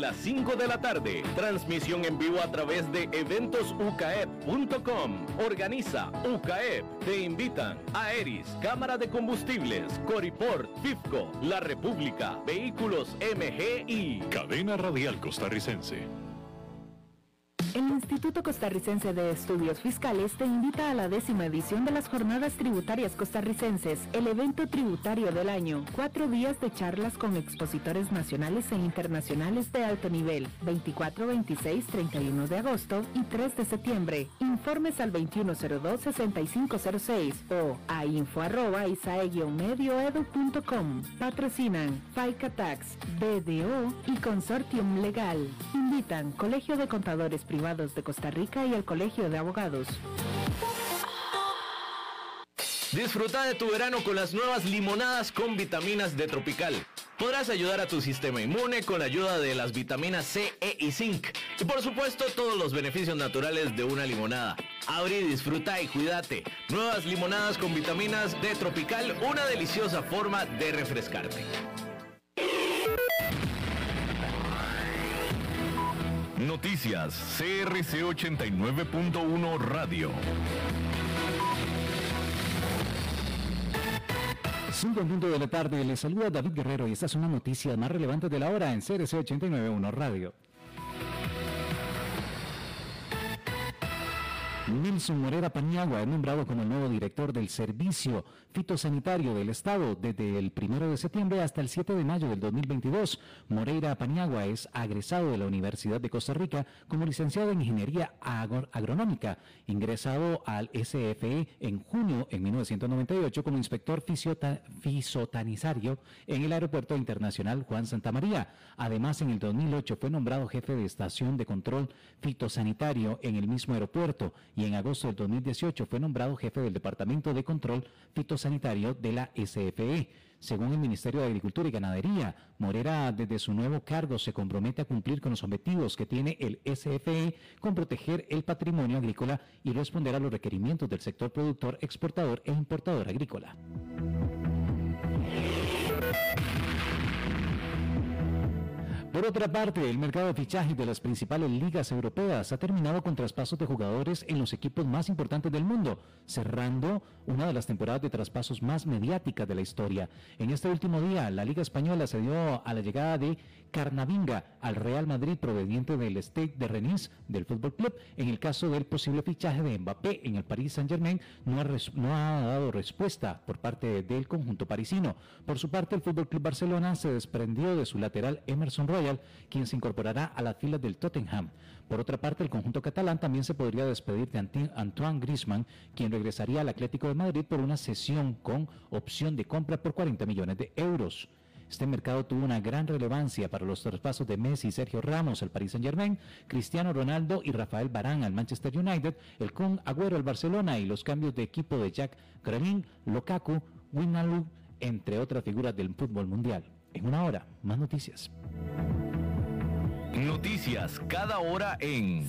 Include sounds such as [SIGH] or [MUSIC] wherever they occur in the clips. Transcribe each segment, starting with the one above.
las 5 de la tarde. Transmisión en vivo a través de eventosucaep.com. Organiza UCAEP. Te invitan a Eris, Cámara de Combustibles, Coriport, FIFCO, La República, Vehículos MG y Cadena Radial Costarricense. El Instituto Costarricense de Estudios Fiscales te invita a la décima edición de las Jornadas Tributarias Costarricenses, el evento tributario del año. Cuatro días de charlas con expositores nacionales e internacionales de alto nivel, 24, 26, 31 de agosto y 3 de septiembre. Informes al 2102-6506 o a info arroba medioedu.com. Patrocinan FICA Tax, BDO y Consortium Legal. Invitan Colegio de Contadores Privados de Costa Rica y el Colegio de Abogados. Disfruta de tu verano con las nuevas limonadas con vitaminas de Tropical. Podrás ayudar a tu sistema inmune con la ayuda de las vitaminas C, E y Zinc. Y por supuesto todos los beneficios naturales de una limonada. Abre, disfruta y cuídate. Nuevas limonadas con vitaminas de Tropical, una deliciosa forma de refrescarte. Noticias CRC 89.1 Radio. 5 minutos de la tarde, le saluda David Guerrero y esta es una noticia más relevante de la hora en CRC 89.1 Radio. Nilson Morera Paniagua es nombrado como nuevo director del Servicio Fitosanitario del Estado desde el 1 de septiembre hasta el 7 de mayo del 2022. Moreira Paniagua es agresado de la Universidad de Costa Rica como licenciado en Ingeniería Agronómica, ingresado al SFE en junio en 1998 como inspector fisotanizario en el Aeropuerto Internacional Juan Santa María. Además, en el 2008 fue nombrado jefe de estación de control fitosanitario en el mismo aeropuerto y en agosto del 2018 fue nombrado jefe del Departamento de Control Fitosanitario de la SFE. Según el Ministerio de Agricultura y Ganadería, Morera desde su nuevo cargo se compromete a cumplir con los objetivos que tiene el SFE con proteger el patrimonio agrícola y responder a los requerimientos del sector productor, exportador e importador agrícola. Por otra parte, el mercado de fichajes de las principales ligas europeas ha terminado con traspasos de jugadores en los equipos más importantes del mundo, cerrando una de las temporadas de traspasos más mediáticas de la historia. En este último día, la Liga Española se dio a la llegada de Carnavinga al Real Madrid proveniente del State de Rennes del Fútbol Club. En el caso del posible fichaje de Mbappé en el Paris Saint-Germain, no, no ha, dado respuesta por parte del conjunto parisino. Por su parte, el Fútbol Club Barcelona se desprendió de su lateral Emerson Royal, quien se incorporará a las filas del Tottenham. Por otra parte, el conjunto catalán también se podría despedir de Antoine Griezmann, quien regresaría al Atlético de Madrid por una sesión con opción de compra por 40 millones de euros. Este mercado tuvo una gran relevancia para los traspasos de Messi y Sergio Ramos al Paris Saint-Germain, Cristiano Ronaldo y Rafael Barán al Manchester United, el con Agüero al Barcelona y los cambios de equipo de Jack Grealish, Lukaku, Wijnaldum, entre otras figuras del fútbol mundial. En una hora, más noticias. Noticias cada hora en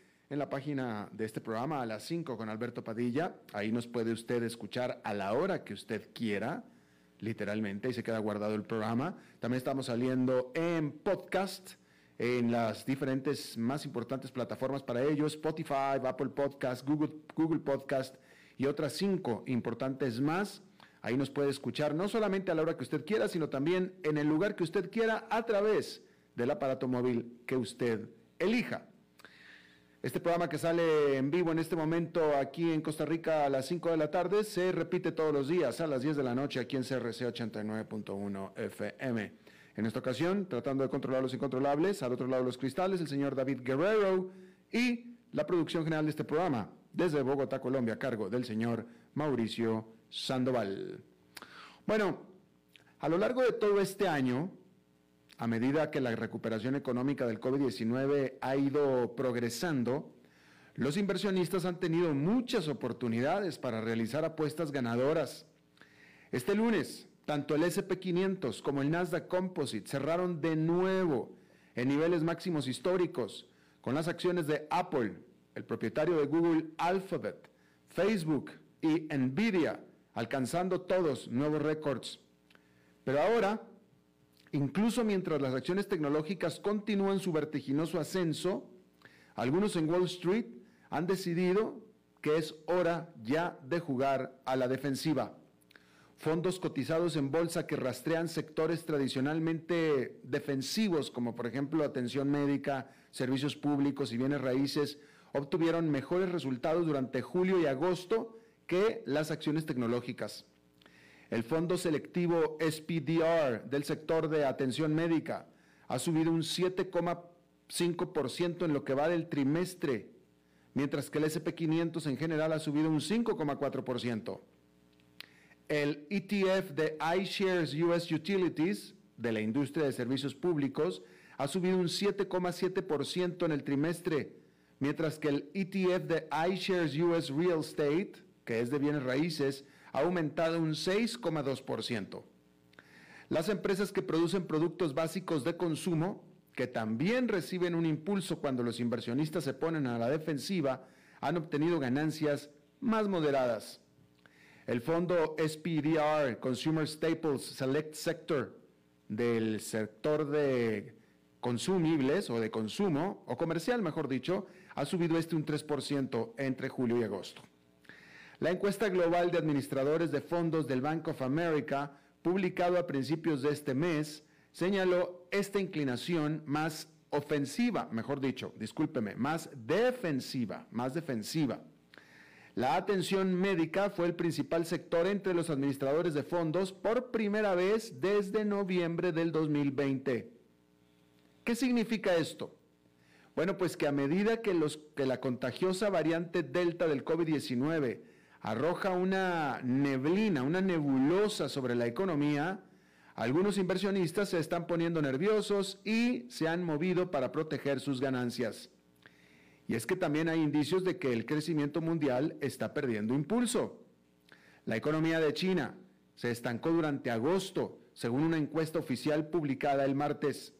en la página de este programa a las 5 con Alberto Padilla. Ahí nos puede usted escuchar a la hora que usted quiera, literalmente, y se queda guardado el programa. También estamos saliendo en podcast en las diferentes más importantes plataformas para ello, Spotify, Apple Podcast, Google, Google Podcast y otras cinco importantes más. Ahí nos puede escuchar no solamente a la hora que usted quiera, sino también en el lugar que usted quiera a través del aparato móvil que usted elija. Este programa que sale en vivo en este momento aquí en Costa Rica a las 5 de la tarde se repite todos los días a las 10 de la noche aquí en CRC 89.1 FM. En esta ocasión, tratando de controlar los incontrolables, al otro lado los cristales, el señor David Guerrero y la producción general de este programa, desde Bogotá, Colombia, a cargo del señor Mauricio Sandoval. Bueno, a lo largo de todo este año, a medida que la recuperación económica del COVID-19 ha ido progresando, los inversionistas han tenido muchas oportunidades para realizar apuestas ganadoras. Este lunes, tanto el SP500 como el Nasdaq Composite cerraron de nuevo en niveles máximos históricos con las acciones de Apple, el propietario de Google Alphabet, Facebook y Nvidia alcanzando todos nuevos récords. Pero ahora, incluso mientras las acciones tecnológicas continúan su vertiginoso ascenso, algunos en Wall Street han decidido que es hora ya de jugar a la defensiva fondos cotizados en bolsa que rastrean sectores tradicionalmente defensivos, como por ejemplo atención médica, servicios públicos y bienes raíces, obtuvieron mejores resultados durante julio y agosto que las acciones tecnológicas. El fondo selectivo SPDR del sector de atención médica ha subido un 7,5% en lo que va del trimestre, mientras que el SP500 en general ha subido un 5,4%. El ETF de iShares US Utilities, de la industria de servicios públicos, ha subido un 7,7% en el trimestre, mientras que el ETF de iShares US Real Estate, que es de bienes raíces, ha aumentado un 6,2%. Las empresas que producen productos básicos de consumo, que también reciben un impulso cuando los inversionistas se ponen a la defensiva, han obtenido ganancias más moderadas. El fondo SPDR, Consumer Staples Select Sector, del sector de consumibles o de consumo, o comercial mejor dicho, ha subido este un 3% entre julio y agosto. La encuesta global de administradores de fondos del Bank of America, publicado a principios de este mes, señaló esta inclinación más ofensiva, mejor dicho, discúlpeme, más defensiva, más defensiva la atención médica fue el principal sector entre los administradores de fondos por primera vez desde noviembre del 2020. ¿Qué significa esto? Bueno, pues que a medida que, los, que la contagiosa variante Delta del COVID-19 arroja una neblina, una nebulosa sobre la economía, algunos inversionistas se están poniendo nerviosos y se han movido para proteger sus ganancias. Y es que también hay indicios de que el crecimiento mundial está perdiendo impulso. La economía de China se estancó durante agosto, según una encuesta oficial publicada el martes.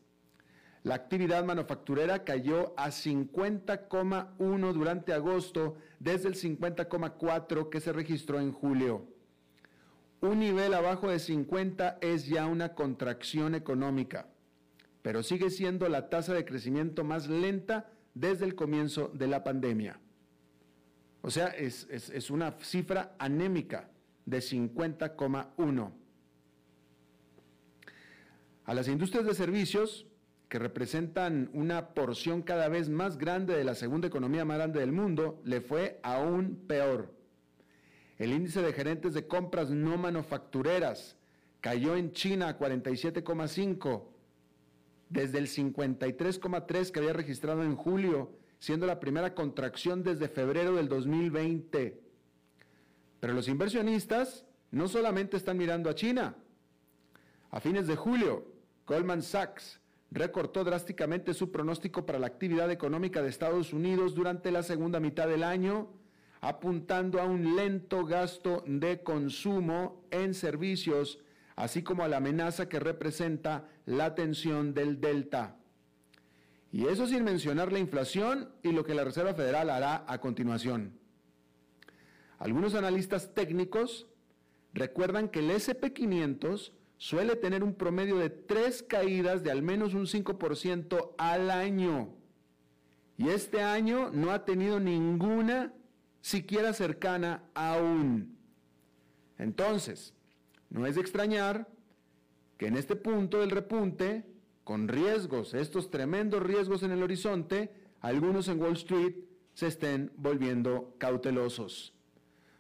La actividad manufacturera cayó a 50,1 durante agosto desde el 50,4 que se registró en julio. Un nivel abajo de 50 es ya una contracción económica, pero sigue siendo la tasa de crecimiento más lenta desde el comienzo de la pandemia. O sea, es, una cifra anémica de 50,1. A las industrias de servicios, que representan una porción cada vez más grande de la segunda economía más grande del mundo, le fue aún peor. El índice de gerentes de compras no manufactureras cayó en China a 47,5 desde el 53,3 que había registrado en julio, siendo la primera contracción desde febrero del 2020. Pero los inversionistas no solamente están mirando a China. A fines de julio, Goldman Sachs recortó drásticamente su pronóstico para la actividad económica de Estados Unidos durante la segunda mitad del año apuntando a un lento gasto de consumo en servicios, así como a la amenaza que representa la tensión del delta. Y eso sin mencionar la inflación y lo que la Reserva Federal hará a continuación. Algunos analistas técnicos recuerdan que el SP500 suele tener un promedio de tres caídas de al menos un 5% al año. Y este año no ha tenido ninguna siquiera cercana aún. Entonces, no es de extrañar que en este punto del repunte, con riesgos, estos tremendos riesgos en el horizonte, algunos en Wall Street se estén volviendo cautelosos.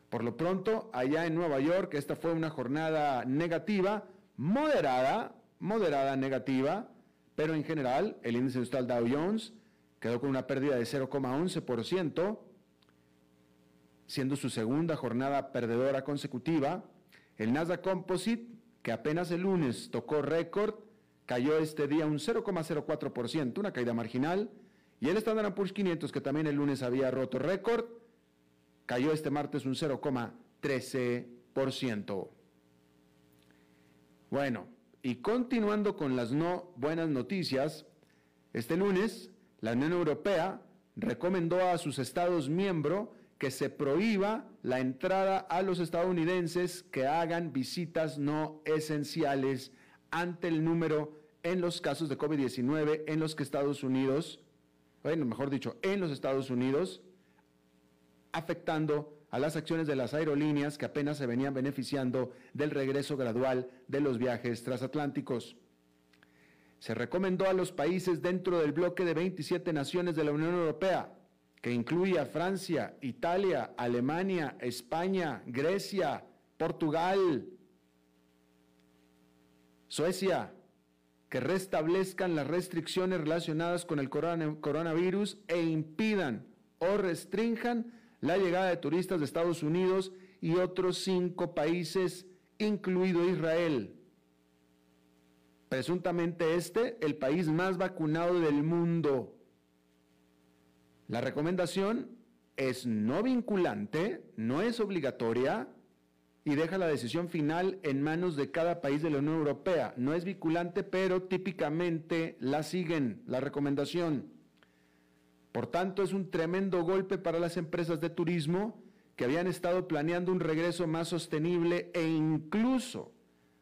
Por lo pronto, allá en Nueva York, esta fue una jornada negativa, moderada, moderada negativa, pero en general el índice industrial Dow Jones quedó con una pérdida de 0,11%, siendo su segunda jornada perdedora consecutiva. El Nasdaq Composite, que apenas el lunes tocó récord, cayó este día un 0,04%, una caída marginal. Y el Standard Poor's 500, que también el lunes había roto récord, cayó este martes un 0,13%. Bueno, y continuando con las no buenas noticias, este lunes la Unión Europea recomendó a sus Estados miembros que se prohíba la entrada a los estadounidenses que hagan visitas no esenciales ante el número en los casos de COVID-19 en los que Estados Unidos, bueno, mejor dicho, en los Estados Unidos, afectando a las acciones de las aerolíneas que apenas se venían beneficiando del regreso gradual de los viajes transatlánticos. Se recomendó a los países dentro del bloque de 27 naciones de la Unión Europea que incluye a Francia, Italia, Alemania, España, Grecia, Portugal, Suecia, que restablezcan las restricciones relacionadas con el coronavirus e impidan o restrinjan la llegada de turistas de Estados Unidos y otros cinco países, incluido Israel. Presuntamente este, el país más vacunado del mundo. La recomendación es no vinculante, no es obligatoria y deja la decisión final en manos de cada país de la Unión Europea. No es vinculante, pero típicamente la siguen, la recomendación. Por tanto, es un tremendo golpe para las empresas de turismo que habían estado planeando un regreso más sostenible e incluso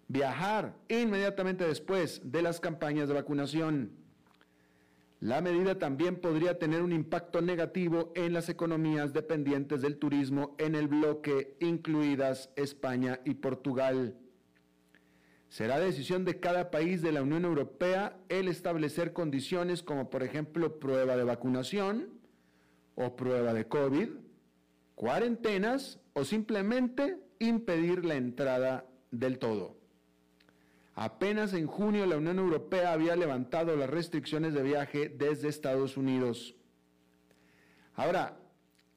viajar inmediatamente después de las campañas de vacunación. La medida también podría tener un impacto negativo en las economías dependientes del turismo en el bloque, incluidas España y Portugal. Será decisión de cada país de la Unión Europea el establecer condiciones como por ejemplo prueba de vacunación o prueba de COVID, cuarentenas o simplemente impedir la entrada del todo. Apenas en junio la Unión Europea había levantado las restricciones de viaje desde Estados Unidos. Ahora,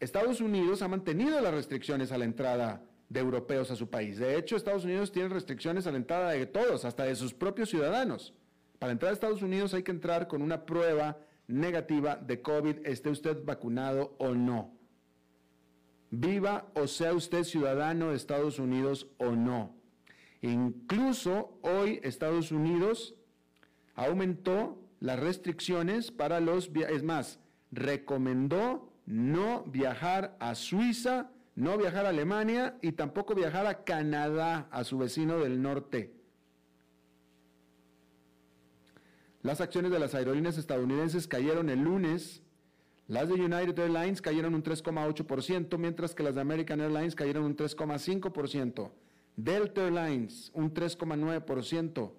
Estados Unidos ha mantenido las restricciones a la entrada de europeos a su país. De hecho, Estados Unidos tiene restricciones a la entrada de todos, hasta de sus propios ciudadanos. Para entrar a Estados Unidos hay que entrar con una prueba negativa de COVID, esté usted vacunado o no. Viva o sea usted ciudadano de Estados Unidos o no. Incluso hoy Estados Unidos aumentó las restricciones para los, es más, recomendó no viajar a Suiza, no viajar a Alemania y tampoco viajar a Canadá, a su vecino del norte. Las acciones de las aerolíneas estadounidenses cayeron el lunes. Las de United Airlines cayeron un 3,8%, mientras que las de American Airlines cayeron un 3,5%. Delta Airlines un 3,9%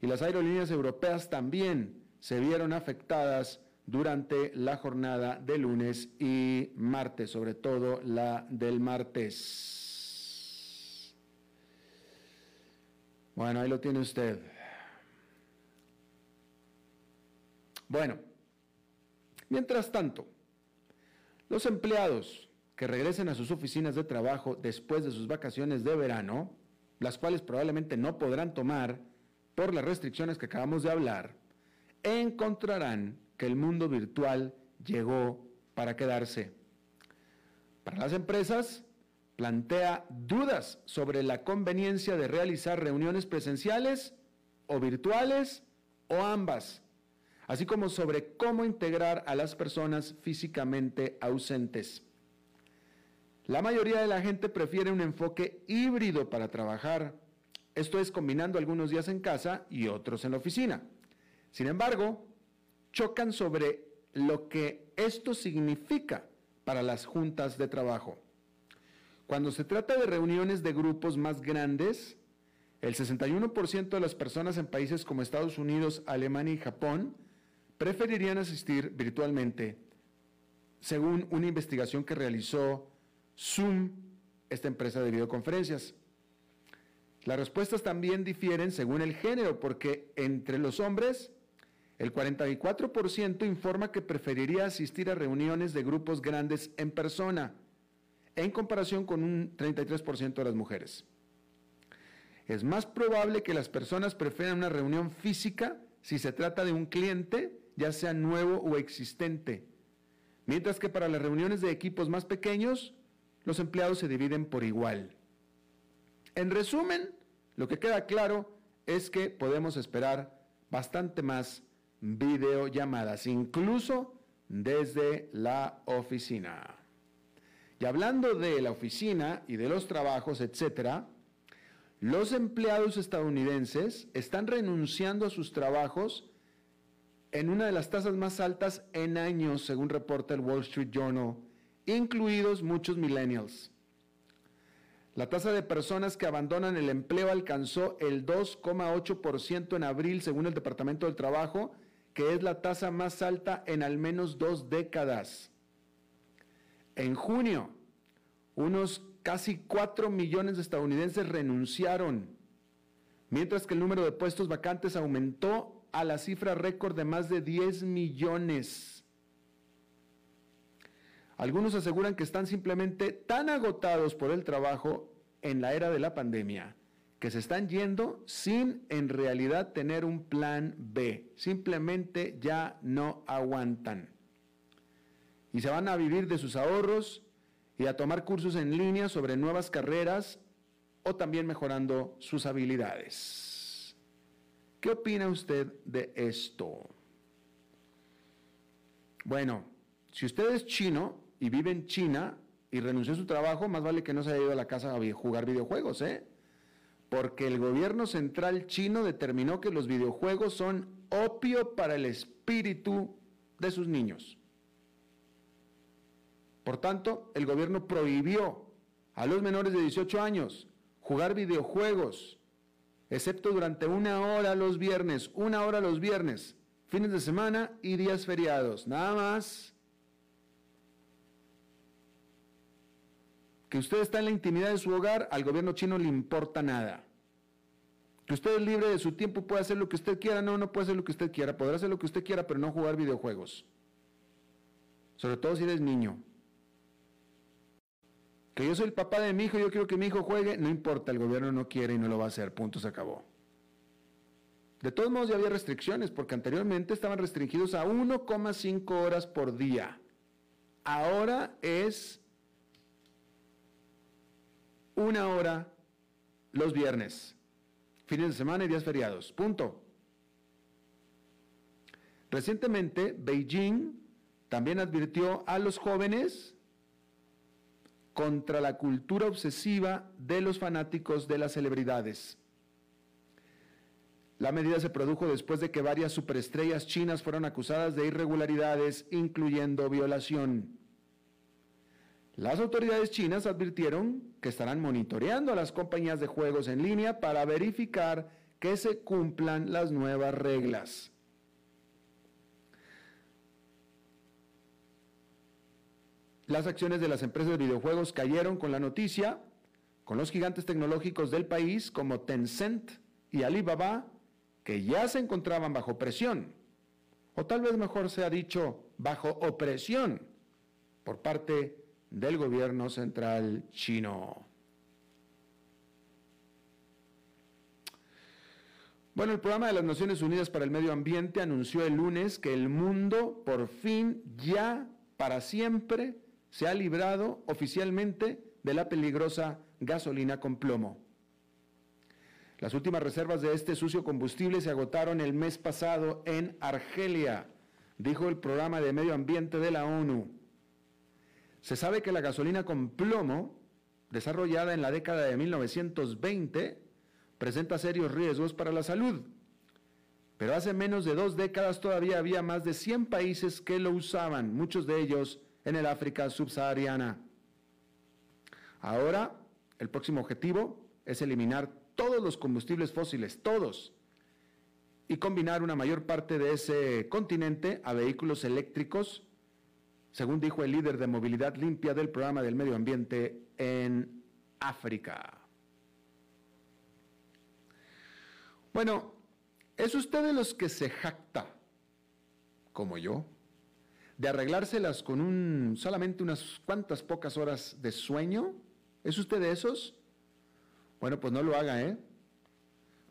y las aerolíneas europeas también se vieron afectadas durante la jornada de lunes y martes, sobre todo la del martes. Bueno, ahí lo tiene usted. Bueno, mientras tanto, los empleados que regresen a sus oficinas de trabajo después de sus vacaciones de verano, las cuales probablemente no podrán tomar por las restricciones que acabamos de hablar, encontrarán que el mundo virtual llegó para quedarse. Para las empresas, plantea dudas sobre la conveniencia de realizar reuniones presenciales o virtuales o ambas, así como sobre cómo integrar a las personas físicamente ausentes. La mayoría de la gente prefiere un enfoque híbrido para trabajar, esto es combinando algunos días en casa y otros en la oficina. Sin embargo, chocan sobre lo que esto significa para las juntas de trabajo. Cuando se trata de reuniones de grupos más grandes, el 61% de las personas en países como Estados Unidos, Alemania y Japón preferirían asistir virtualmente, según una investigación que realizó Zoom, esta empresa de videoconferencias. Las respuestas también difieren según el género, porque entre los hombres, el 44% informa que preferiría asistir a reuniones de grupos grandes en persona, en comparación con un 33% de las mujeres. Es más probable que las personas prefieran una reunión física si se trata de un cliente, ya sea nuevo o existente, mientras que para las reuniones de equipos más pequeños, los empleados se dividen por igual. En resumen, lo que queda claro es que podemos esperar bastante más videollamadas, incluso desde la oficina. Y hablando de la oficina y de los trabajos, etcétera, los empleados estadounidenses están renunciando a sus trabajos en una de las tasas más altas en años, según reporta el Wall Street Journal incluidos muchos millennials. La tasa de personas que abandonan el empleo alcanzó el 2,8% en abril, según el Departamento del Trabajo, que es la tasa más alta en al menos dos décadas. En junio, unos casi 4 millones de estadounidenses renunciaron, mientras que el número de puestos vacantes aumentó a la cifra récord de más de 10 millones. Algunos aseguran que están simplemente tan agotados por el trabajo en la era de la pandemia que se están yendo sin en realidad tener un plan B. Simplemente ya no aguantan. Y se van a vivir de sus ahorros y a tomar cursos en línea sobre nuevas carreras o también mejorando sus habilidades. ¿Qué opina usted de esto? Bueno, si usted es chino, y vive en China y renunció a su trabajo, más vale que no se haya ido a la casa a jugar videojuegos, ¿eh? Porque el gobierno central chino determinó que los videojuegos son opio para el espíritu de sus niños. Por tanto, el gobierno prohibió a los menores de 18 años jugar videojuegos, excepto durante una hora los viernes, una hora los viernes, fines de semana y días feriados, nada más. Que usted está en la intimidad de su hogar, al gobierno chino le importa nada. Que usted es libre de su tiempo, puede hacer lo que usted quiera, no, no puede hacer lo que usted quiera, podrá hacer lo que usted quiera, pero no jugar videojuegos. Sobre todo si eres niño. Que yo soy el papá de mi hijo, yo quiero que mi hijo juegue, no importa, el gobierno no quiere y no lo va a hacer, punto, se acabó. De todos modos ya había restricciones, porque anteriormente estaban restringidos a 1,5 horas por día. Ahora es una hora los viernes, fines de semana y días feriados. Punto. Recientemente, Beijing también advirtió a los jóvenes contra la cultura obsesiva de los fanáticos de las celebridades. La medida se produjo después de que varias superestrellas chinas fueron acusadas de irregularidades, incluyendo violación. Las autoridades chinas advirtieron que estarán monitoreando a las compañías de juegos en línea para verificar que se cumplan las nuevas reglas. Las acciones de las empresas de videojuegos cayeron con la noticia, con los gigantes tecnológicos del país como Tencent y Alibaba, que ya se encontraban bajo presión, o tal vez mejor se ha dicho bajo opresión por parte del gobierno central chino. Bueno, el programa de las Naciones Unidas para el Medio Ambiente anunció el lunes que el mundo por fin ya para siempre se ha librado oficialmente de la peligrosa gasolina con plomo. Las últimas reservas de este sucio combustible se agotaron el mes pasado en Argelia, dijo el programa de medio ambiente de la ONU. Se sabe que la gasolina con plomo, desarrollada en la década de 1920, presenta serios riesgos para la salud. Pero hace menos de dos décadas todavía había más de 100 países que lo usaban, muchos de ellos en el África subsahariana. Ahora, el próximo objetivo es eliminar todos los combustibles fósiles, todos, y combinar una mayor parte de ese continente a vehículos eléctricos, según dijo el líder de movilidad limpia del programa del medio ambiente en África. Bueno, ¿es usted de los que se jacta, como yo, de arreglárselas con un, solamente unas cuantas pocas horas de sueño? ¿Es usted de esos? Bueno, pues no lo haga, ¿eh?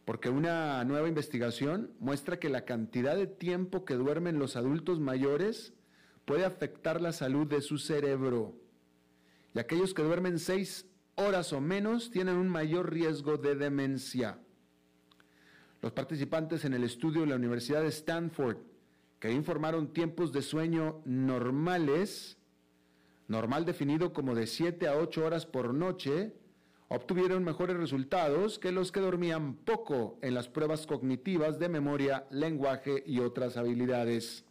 Porque una nueva investigación muestra que la cantidad de tiempo que duermen los adultos mayores puede afectar la salud de su cerebro. Y aquellos que duermen seis horas o menos tienen un mayor riesgo de demencia. Los participantes en el estudio de la Universidad de Stanford, que informaron tiempos de sueño normales, normal definido como de 7 a 8 horas por noche, obtuvieron mejores resultados que los que dormían poco en las pruebas cognitivas de memoria, lenguaje y otras habilidades.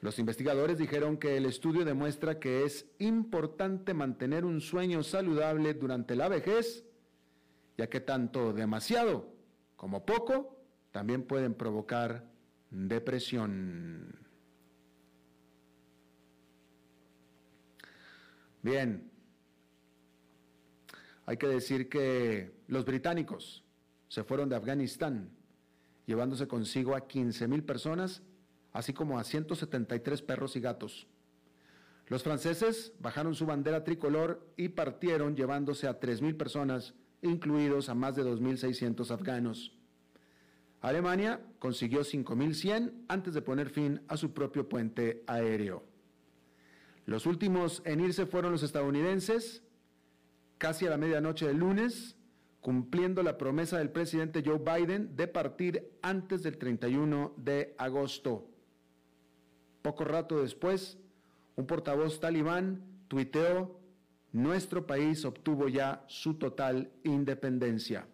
Los investigadores dijeron que el estudio demuestra que es importante mantener un sueño saludable durante la vejez, ya que tanto demasiado como poco también pueden provocar depresión. Bien, hay que decir que los británicos se fueron de Afganistán, llevándose consigo a 15 mil personas, así como a 173 perros y gatos. Los franceses bajaron su bandera tricolor y partieron llevándose a 3 mil personas, incluidos a más de 2.600 afganos. Alemania consiguió 5.100 antes de poner fin a su propio puente aéreo. Los últimos en irse fueron los estadounidenses, casi a la medianoche del lunes, cumpliendo la promesa del presidente Joe Biden de partir antes del 31 de agosto. Poco rato después, un portavoz talibán tuiteó nuestro país obtuvo ya su total independencia.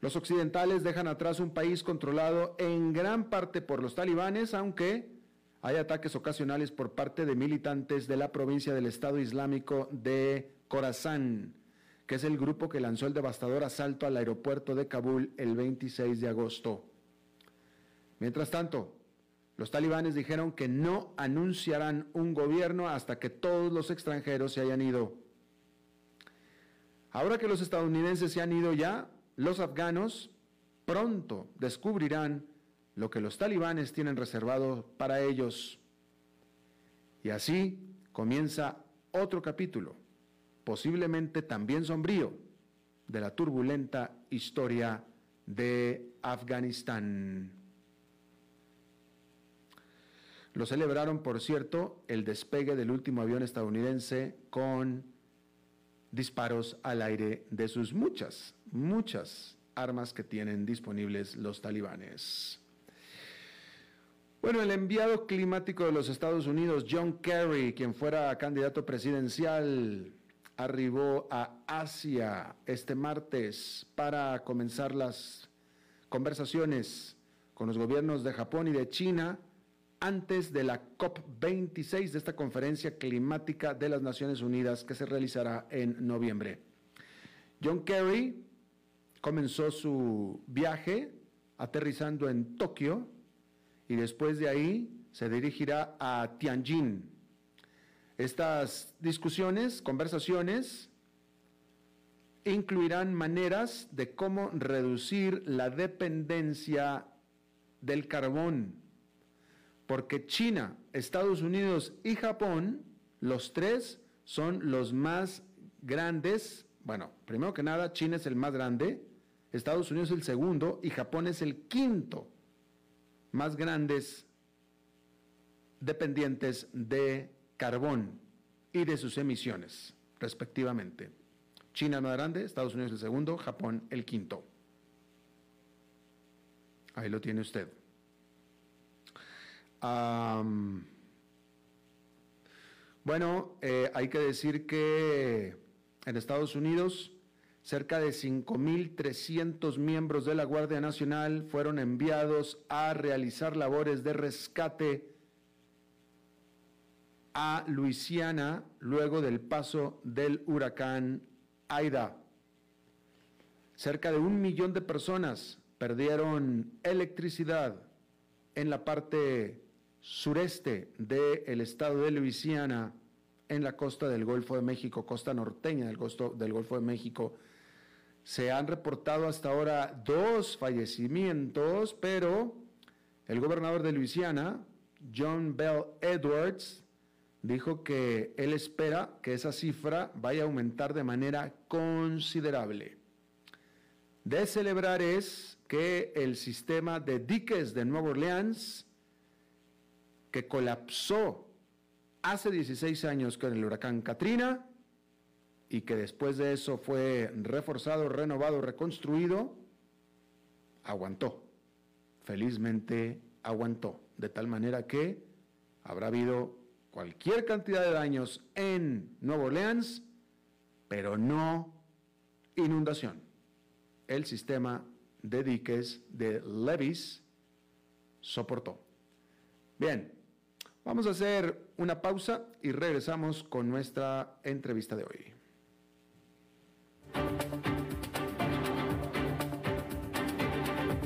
Los occidentales dejan atrás un país controlado en gran parte por los talibanes, aunque hay ataques ocasionales por parte de militantes de la provincia del Estado Islámico de Khorasan, que es el grupo que lanzó el devastador asalto al aeropuerto de Kabul el 26 de agosto. Mientras tanto, los talibanes dijeron que no anunciarán un gobierno hasta que todos los extranjeros se hayan ido. Ahora que los estadounidenses se han ido ya, los afganos pronto descubrirán lo que los talibanes tienen reservado para ellos. Y así comienza otro capítulo, posiblemente también sombrío, de la turbulenta historia de Afganistán. Lo celebraron, por cierto, el despegue del último avión estadounidense con disparos al aire de sus muchas, muchas armas que tienen disponibles los talibanes. Bueno, el enviado climático de los Estados Unidos, John Kerry, quien fuera candidato presidencial, arribó a Asia este martes para comenzar las conversaciones con los gobiernos de Japón y de China antes de la COP26 de esta conferencia climática de las Naciones Unidas que se realizará en noviembre. John Kerry comenzó su viaje aterrizando en Tokio y después de ahí se dirigirá a Tianjin. Estas discusiones, conversaciones, incluirán maneras de cómo reducir la dependencia del carbón porque China, Estados Unidos y Japón, los tres son los más grandes, bueno, primero que nada, China es el más grande, Estados Unidos el segundo y Japón es el quinto más grandes dependientes de carbón y de sus emisiones, respectivamente. China más grande, Estados Unidos el segundo, Japón el quinto. Ahí lo tiene usted. Bueno, eh, hay que decir que en Estados Unidos cerca de 5.300 miembros de la Guardia Nacional fueron enviados a realizar labores de rescate a Luisiana luego del paso del huracán Aida. Cerca de un millón de personas perdieron electricidad en la parte sureste del estado de Luisiana, en la costa del Golfo de México, costa norteña del, del Golfo de México. Se han reportado hasta ahora dos fallecimientos, pero el gobernador de Luisiana, John Bell Edwards, dijo que él espera que esa cifra vaya a aumentar de manera considerable. De celebrar es que el sistema de diques de Nueva Orleans, que colapsó hace 16 años con el huracán Katrina y que después de eso fue reforzado, renovado, reconstruido, aguantó. Felizmente aguantó. De tal manera que habrá habido cualquier cantidad de daños en Nueva Orleans, pero no inundación. El sistema de diques de levees soportó. Bien, vamos a hacer una pausa y regresamos con nuestra entrevista de hoy.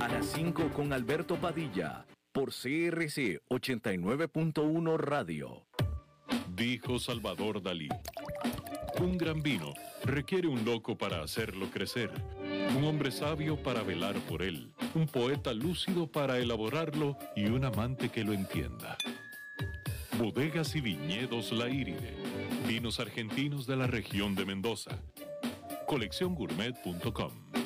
A las 5 con Alberto Padilla por CRC 89.1 Radio. Dijo Salvador Dalí. Un gran vino requiere un loco para hacerlo crecer, un hombre sabio para velar por él, un poeta lúcido para elaborarlo y un amante que lo entienda. Bodegas y viñedos La Iride. Vinos argentinos de la región de Mendoza. Colecciongourmet.com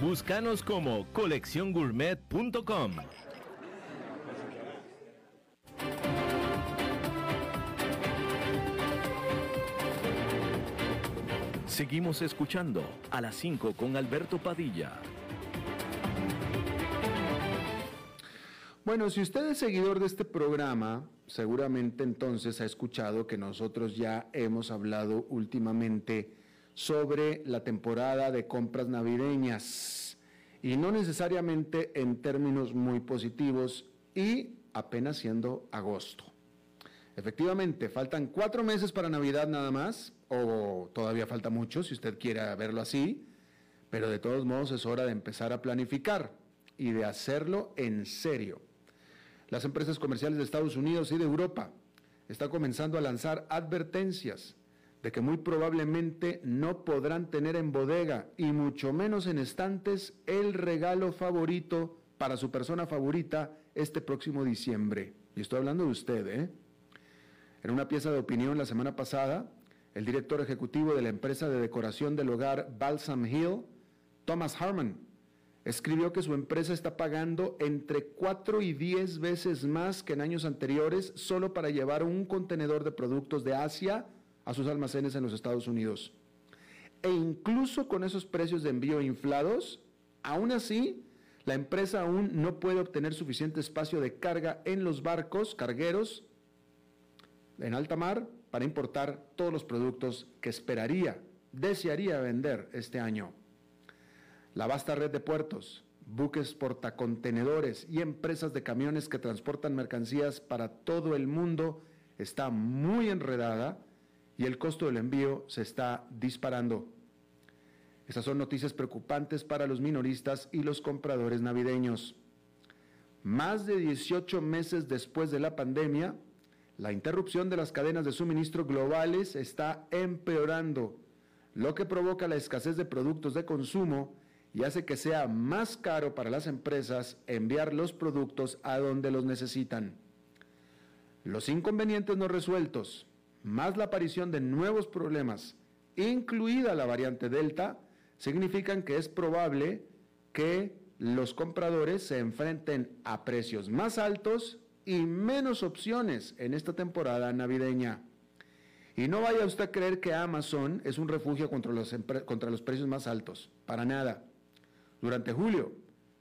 Búscanos como colecciongourmet.com. Seguimos escuchando a las 5 con Alberto Padilla. Bueno, si usted es seguidor de este programa, seguramente entonces ha escuchado que nosotros ya hemos hablado últimamente sobre la temporada de compras navideñas y no necesariamente en términos muy positivos y apenas siendo agosto. Efectivamente, faltan cuatro meses para Navidad nada más, o todavía falta mucho si usted quiere verlo así, pero de todos modos es hora de empezar a planificar y de hacerlo en serio. Las empresas comerciales de Estados Unidos y de Europa están comenzando a lanzar advertencias de que muy probablemente no podrán tener en bodega y mucho menos en estantes el regalo favorito para su persona favorita este próximo diciembre. Y estoy hablando de usted, ¿eh? En una pieza de opinión la semana pasada, el director ejecutivo de la empresa de decoración del hogar Balsam Hill, Thomas Harmon, escribió que su empresa está pagando entre 4 y 10 veces más que en años anteriores solo para llevar un contenedor de productos de Asia a sus almacenes en los Estados Unidos. E incluso con esos precios de envío inflados, aún así, la empresa aún no puede obtener suficiente espacio de carga en los barcos cargueros en alta mar para importar todos los productos que esperaría, desearía vender este año. La vasta red de puertos, buques portacontenedores y empresas de camiones que transportan mercancías para todo el mundo está muy enredada y el costo del envío se está disparando. Estas son noticias preocupantes para los minoristas y los compradores navideños. Más de 18 meses después de la pandemia, la interrupción de las cadenas de suministro globales está empeorando, lo que provoca la escasez de productos de consumo y hace que sea más caro para las empresas enviar los productos a donde los necesitan. Los inconvenientes no resueltos, más la aparición de nuevos problemas, incluida la variante Delta, significan que es probable que los compradores se enfrenten a precios más altos y menos opciones en esta temporada navideña. Y no vaya usted a creer que Amazon es un refugio contra los, contra los precios más altos, para nada. Durante julio,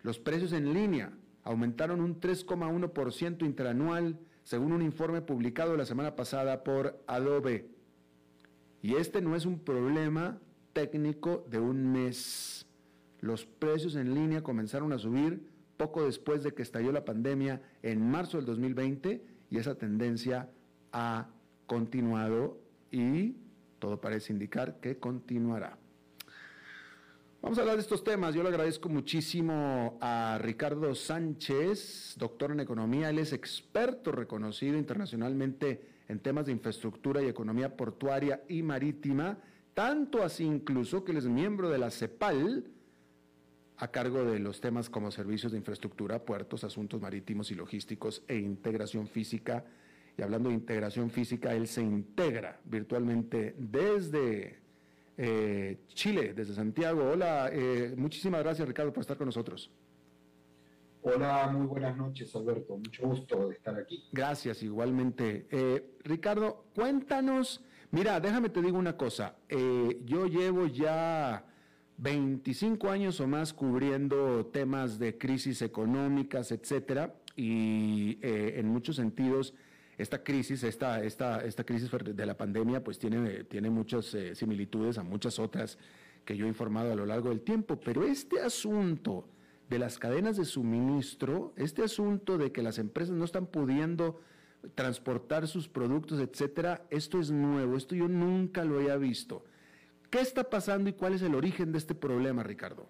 los precios en línea aumentaron un 3,1% interanual, según un informe publicado la semana pasada por Adobe. Y este no es un problema técnico de un mes. Los precios en línea comenzaron a subir poco después de que estalló la pandemia en marzo del 2020 y esa tendencia ha continuado y todo parece indicar que continuará. Vamos a hablar de estos temas. Yo le agradezco muchísimo a Ricardo Sánchez, doctor en economía. Él es experto reconocido internacionalmente en temas de infraestructura y economía portuaria y marítima tanto así incluso que él es miembro de la CEPAL, a cargo de los temas como servicios de infraestructura, puertos, asuntos marítimos y logísticos e integración física. Y hablando de integración física, él se integra virtualmente desde eh, Chile, desde Santiago. Hola, eh, muchísimas gracias Ricardo por estar con nosotros. Hola, muy buenas noches Alberto, mucho gusto de estar aquí. Gracias, igualmente. Eh, Ricardo, cuéntanos Mira, déjame te digo una cosa. Eh, yo llevo ya 25 años o más cubriendo temas de crisis económicas, etcétera, y en muchos sentidos esta crisis, esta, esta, esta crisis de la pandemia, pues tiene, tiene muchas eh, similitudes a muchas otras que yo he informado a lo largo del tiempo. Pero este asunto de las cadenas de suministro, este asunto de que las empresas no están pudiendo transportar sus productos, etcétera, esto es nuevo, esto yo nunca lo había visto. ¿Qué está pasando y cuál es el origen de este problema, Ricardo?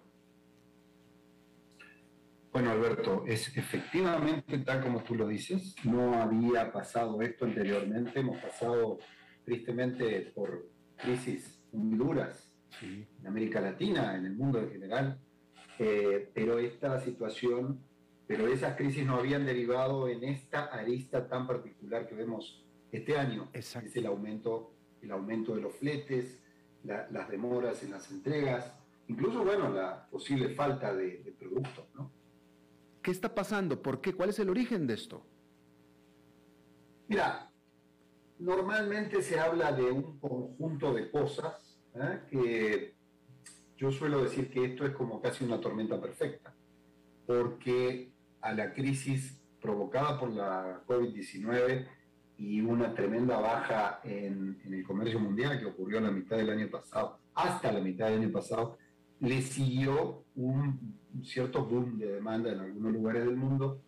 Bueno, Alberto, es efectivamente tal como tú lo dices, no había pasado esto anteriormente, hemos pasado tristemente por crisis muy duras en América Latina, en el mundo en general, eh, pero esta situación pero esas crisis no habían derivado en esta arista tan particular que vemos este año. Es el aumento, el aumento de los fletes, las demoras en las entregas, incluso, bueno, la posible falta de, de productos, ¿no? ¿Qué está pasando? ¿Por qué? ¿Cuál es el origen de esto? Mira, normalmente se habla de un conjunto de cosas ¿eh? que yo suelo decir que esto es como casi una tormenta perfecta, porque a la crisis provocada por la COVID-19 y una tremenda baja en, el comercio mundial que ocurrió a la mitad del año pasado, hasta la mitad del año pasado, le siguió un, cierto boom de demanda en algunos lugares del mundo.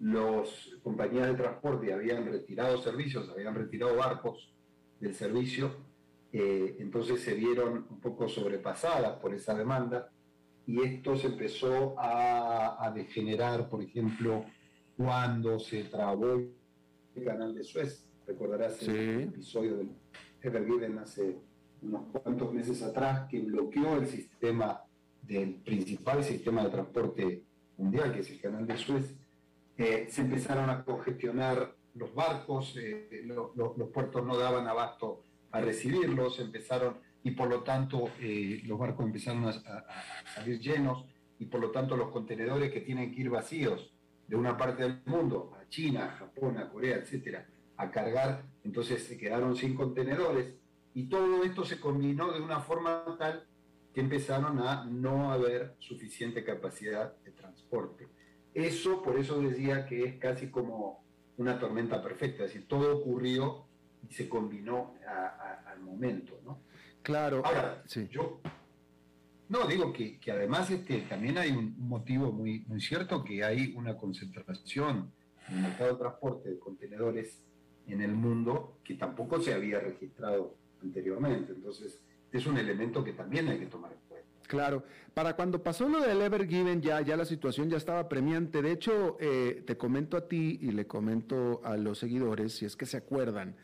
Las compañías de transporte habían retirado servicios, habían retirado barcos del servicio, eh, entonces se vieron un poco sobrepasadas por esa demanda y esto se empezó a, degenerar, por ejemplo, cuando se trabó el canal de Suez. Recordarás el episodio del Evergiven hace unos cuantos meses atrás que bloqueó el sistema del principal sistema de transporte mundial, que es el canal de Suez. Eh, se empezaron a congestionar los barcos, eh, los puertos no daban abasto a recibirlos, empezaron y por lo tanto eh, los barcos empezaron a, salir llenos y por lo tanto los contenedores que tienen que ir vacíos de una parte del mundo, a China, a Japón, a Corea, etcétera, a cargar, entonces se quedaron sin contenedores y todo esto se combinó de una forma tal que empezaron a no haber suficiente capacidad de transporte. Eso, por eso decía que es casi como una tormenta perfecta, es decir, todo ocurrió y se combinó al momento, ¿no? Claro. Ahora, sí. yo no, digo que, además este, también hay un motivo muy, muy cierto, que hay una concentración en el mercado de transporte de contenedores en el mundo que tampoco se había registrado anteriormente. Entonces, es un elemento que también hay que tomar en cuenta. Claro, para cuando pasó lo del Ever Given ya, ya la situación ya estaba premiante. De hecho, eh, te comento a ti y le comento a los seguidores, si es que se acuerdan,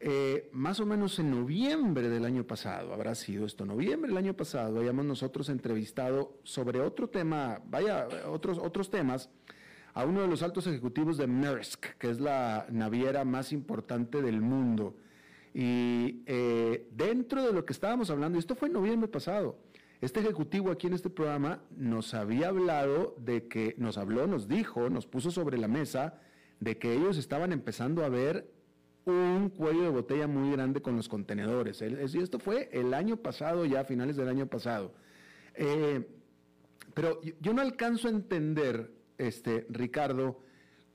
eh, más o menos en noviembre del año pasado, habrá sido esto, noviembre del año pasado, habíamos nosotros entrevistado sobre otro tema, vaya, otros, otros temas, a uno de los altos ejecutivos de Maersk, que es la naviera más importante del mundo. Y eh, dentro de lo que estábamos hablando, y esto fue en noviembre pasado, este ejecutivo aquí en este programa nos había hablado de que, nos habló, nos dijo, nos puso sobre la mesa de que ellos estaban empezando a ver un cuello de botella muy grande con los contenedores. Esto fue el año pasado, ya a finales del año pasado. Eh, pero yo no alcanzo a entender, este, Ricardo,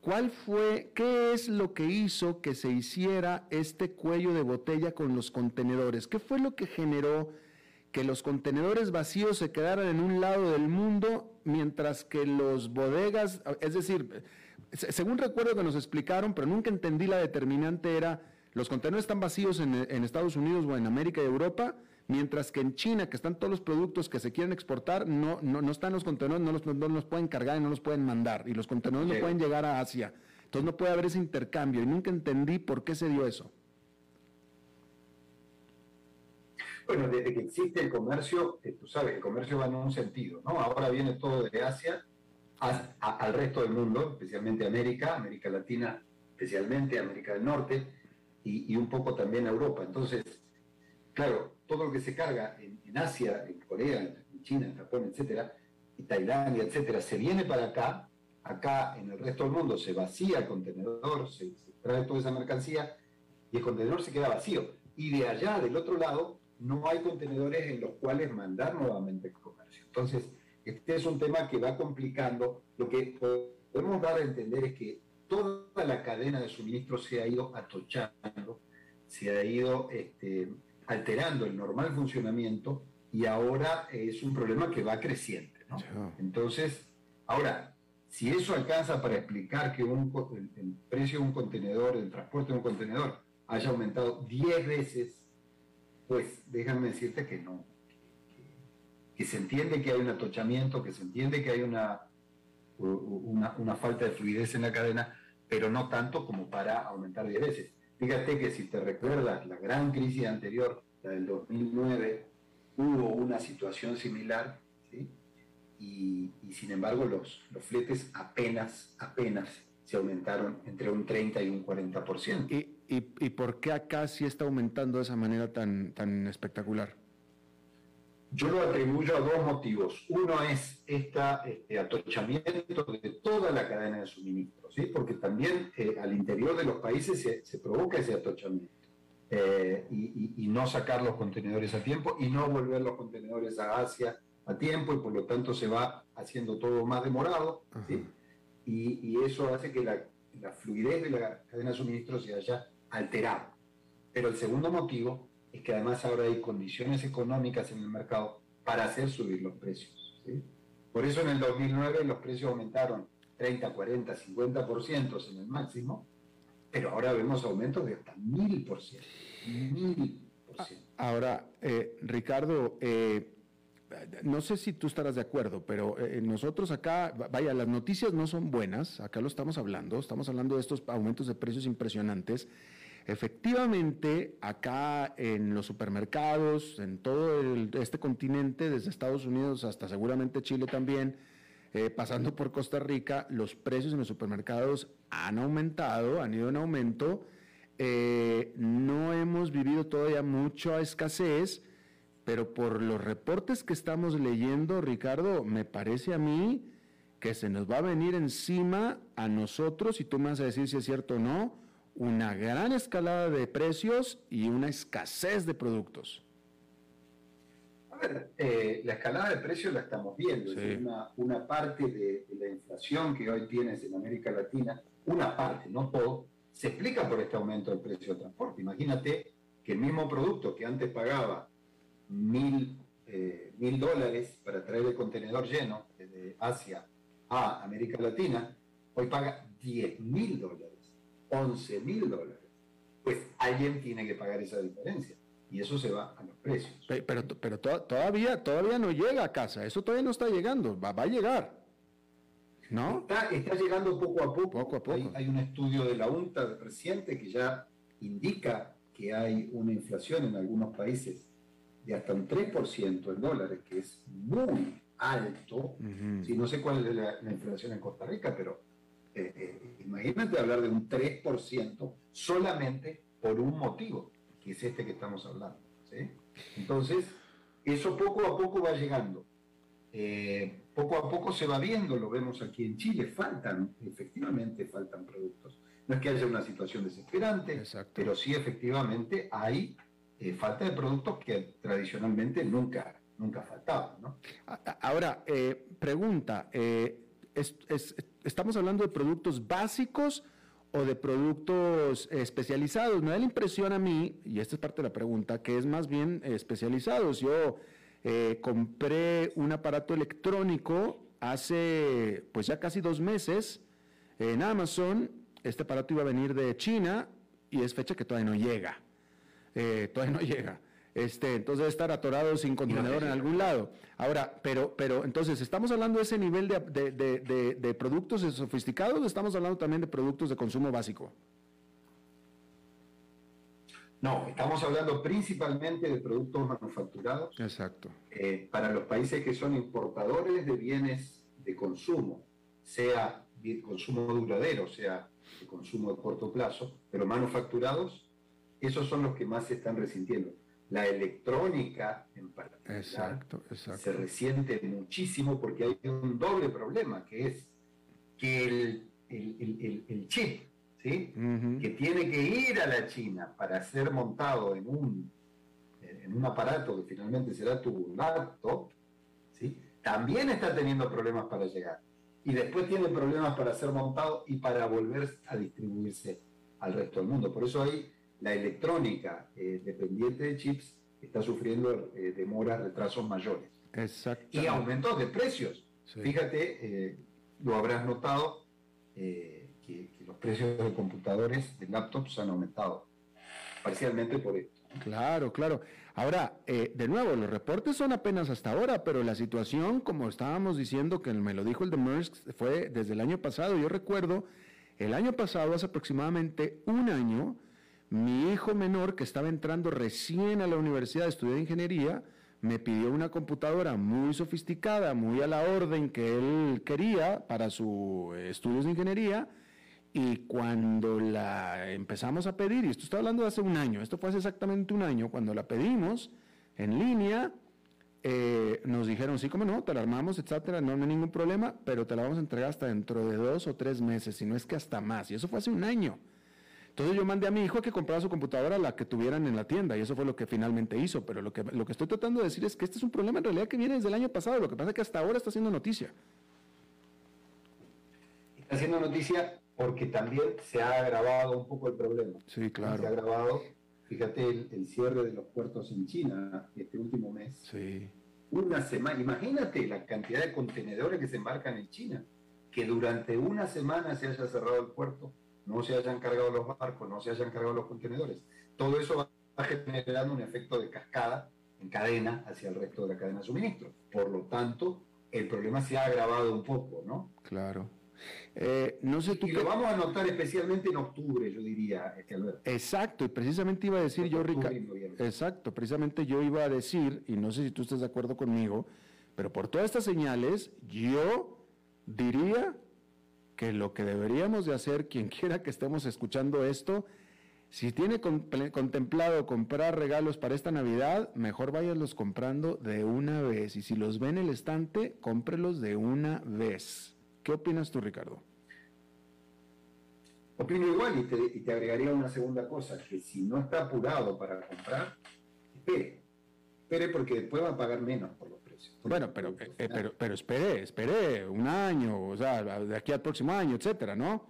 cuál fue, qué es lo que hizo que se hiciera este cuello de botella con los contenedores. ¿Qué fue lo que generó que los contenedores vacíos se quedaran en un lado del mundo mientras que los bodegas, es decir, según recuerdo que nos explicaron, pero nunca entendí la determinante era, los contenedores están vacíos en, Estados Unidos o en América y Europa, mientras que en China, que están todos los productos que se quieren exportar, no, no, están los contenedores, no los, no los pueden cargar y no los pueden mandar, y los contenedores no pueden llegar a Asia. Entonces no puede haber ese intercambio, y nunca entendí por qué se dio eso. Bueno, desde que existe el comercio, eh, tú sabes, el comercio va en un sentido, ¿no? Ahora viene todo de Asia al resto del mundo, especialmente América, América Latina, especialmente América del Norte y, un poco también Europa. Entonces, claro, todo lo que se carga en, Asia, en Corea, en China, en Japón, etcétera, y Tailandia, etcétera, se viene para acá, acá en el resto del mundo se vacía el contenedor, se, se trae toda esa mercancía y el contenedor se queda vacío. Y de allá, del otro lado, no hay contenedores en los cuales mandar nuevamente el comercio. Entonces, este es un tema que va complicando. Lo que podemos dar a entender es que toda la cadena de suministro se ha ido atochando, se ha ido este, alterando el normal funcionamiento y ahora es un problema que va creciente. Entonces, ahora, si eso alcanza para explicar que un, el, precio de un contenedor, el transporte de un contenedor, haya aumentado 10 veces, pues déjame decirte que no que se entiende que hay un atochamiento, que se entiende que hay una, una, falta de fluidez en la cadena, pero no tanto como para aumentar 10 veces. Fíjate que si te recuerdas la gran crisis anterior, la del 2009, hubo una situación similar, y, sin embargo los, los fletes apenas, apenas se aumentaron entre un 30 y un 40%. ¿Y, y, y por qué acá sí está aumentando de esa manera tan, tan espectacular? Yo lo atribuyo a dos motivos. Uno es este atochamiento de toda la cadena de suministro, ¿sí? porque también eh, al interior de los países se, provoca ese atochamiento. Eh, y, no sacar los contenedores a tiempo y no volver los contenedores a Asia a tiempo y por lo tanto se va haciendo todo más demorado ¿sí? y, eso hace que la, la fluidez de la cadena de suministro se haya alterado. Pero el segundo motivo es que además ahora hay condiciones económicas en el mercado para hacer subir los precios. Por eso en el 2009 los precios aumentaron 30, 40, 50% en el máximo, pero ahora vemos aumentos de hasta 1000%. 1000%. Ahora, eh, Ricardo, eh, no sé si tú estarás de acuerdo, pero eh, nosotros acá, vaya, las noticias no son buenas, acá lo estamos hablando, estamos hablando de estos aumentos de precios impresionantes. Efectivamente, acá en los supermercados, en todo este continente, desde Estados Unidos hasta seguramente Chile también, eh, pasando por Costa Rica, los precios en los supermercados han aumentado, han ido en aumento. Eh, no hemos vivido todavía mucha escasez, pero por los reportes que estamos leyendo, Ricardo, me parece a mí que se nos va a venir encima a nosotros, y tú me vas a decir si es cierto o no, una gran escalada de precios y una escasez de productos. A ver, eh, la escalada de precios la estamos viendo, es una, parte de, la inflación que hoy tienes en América Latina, una parte, no todo, se explica por este aumento del precio de transporte. Imagínate que el mismo producto que antes pagaba mil, eh, mil dólares para traer el contenedor lleno desde Asia a América Latina, hoy paga 10 mil dólares, 11 mil dólares. Pues alguien tiene que pagar esa diferencia y eso se va a los precios. Pero, pero, todavía, todavía no llega a casa, eso todavía no está llegando, va, a llegar. ¿No? Está, llegando poco a poco. poco, a poco. Hay, un estudio de la UNTA reciente que ya indica que hay una inflación en algunos países de hasta un 3% en dólares, que es muy alto. si no sé cuál es la, inflación en Costa Rica, pero eh, eh, imagínate hablar de un 3% solamente por un motivo que es este que estamos hablando. Entonces, eso poco a poco va llegando. Eh, poco a poco se va viendo, lo vemos aquí en Chile, faltan, efectivamente faltan productos. No es que haya una situación desesperante, pero sí efectivamente hay eh, falta de productos que tradicionalmente nunca, nunca faltaban. ¿no? Ahora, eh, pregunta, ¿estamos hablando de productos básicos? o de productos especializados. Me da la impresión a mí, y esta es parte de la pregunta, que es más bien especializados. Yo eh, compré un aparato electrónico hace pues ya casi dos meses en Amazon. Este aparato iba a venir de China y es fecha que todavía no llega. Eh, todavía no [LAUGHS] llega. Este, entonces estar atorado sin contenedor en algún lado. Ahora, pero, pero entonces, ¿estamos hablando de ese nivel de, productos sofisticados o estamos hablando también de productos de consumo básico? No, estamos hablando principalmente de productos manufacturados. Exacto. Eh, para los países que son importadores de bienes de consumo, sea de consumo duradero, sea de consumo de corto plazo, pero manufacturados, esos son los que más se están resintiendo la electrónica en particular se resiente muchísimo porque hay un doble problema, que es que el, chip, ¿sí? que tiene que ir a la China para ser montado en un, en un aparato que finalmente será tu laptop, ¿sí? también está teniendo problemas para llegar. Y después tiene problemas para ser montado y para volver a distribuirse al resto del mundo. Por eso hay la electrónica eh, dependiente de chips está sufriendo eh, demoras, retrasos mayores. Y aumentos de precios. Fíjate, eh, lo habrás notado, que, los precios de computadores, de laptops han aumentado, parcialmente por esto. Claro, claro. Ahora, de nuevo, los reportes son apenas hasta ahora, pero la situación, como estábamos diciendo, que me lo dijo el de Maersk, fue desde el año pasado. Yo recuerdo, el año pasado, hace aproximadamente un año, mi hijo menor, que estaba entrando recién a la universidad a estudiar ingeniería, me pidió una computadora muy sofisticada, muy a la orden que él quería para sus estudios de ingeniería. Y cuando la empezamos a pedir, y esto está hablando de hace un año, esto fue hace exactamente un año, cuando la pedimos en línea, eh, nos dijeron, sí, como no, te la armamos, etcétera, no, no hay ningún problema, pero te la vamos a entregar hasta dentro de dos o tres meses, si no es que hasta más. Y eso fue hace un año. Entonces yo mandé a mi hijo que comprara su computadora la que tuvieran en la tienda y eso fue lo que finalmente hizo. Pero lo que, lo que estoy tratando de decir es que este es un problema en realidad que viene desde el año pasado. Lo que pasa es que hasta ahora está haciendo noticia. Está haciendo noticia porque también se ha agravado un poco el problema. Sí, claro. Se ha agravado, fíjate, el, cierre de los puertos en China este último mes. Sí. Una semana, imagínate la cantidad de contenedores que se embarcan en China, que durante una semana se haya cerrado el puerto no se hayan cargado los barcos, no se hayan cargado los contenedores. Todo eso va generando un efecto de cascada en cadena hacia el resto de la cadena de suministro. Por lo tanto, el problema se ha agravado un poco, ¿no? Claro. Eh, no sé tú y lo vamos a notar especialmente en octubre, yo diría, este, Exacto, y precisamente iba a decir yo, Ricardo. Exacto, precisamente yo iba a decir, y no sé si tú estás de acuerdo conmigo, pero por todas estas señales, yo diría que lo que deberíamos de hacer, quien [LAUGHS] quiera que estemos escuchando esto, si tiene contemplado comprar regalos para esta Navidad, mejor váyanlos comprando de una vez. Y si los ve en el estante, cómprelos de una vez. ¿Qué opinas tú, Ricardo? Opino igual y te, agregaría una segunda cosa, que si no está apurado para comprar, espere. Espere porque después va a pagar menos por bueno, pero, eh, eh, pero, pero espere, espere un año, o sea, de aquí al próximo año, etcétera, ¿no?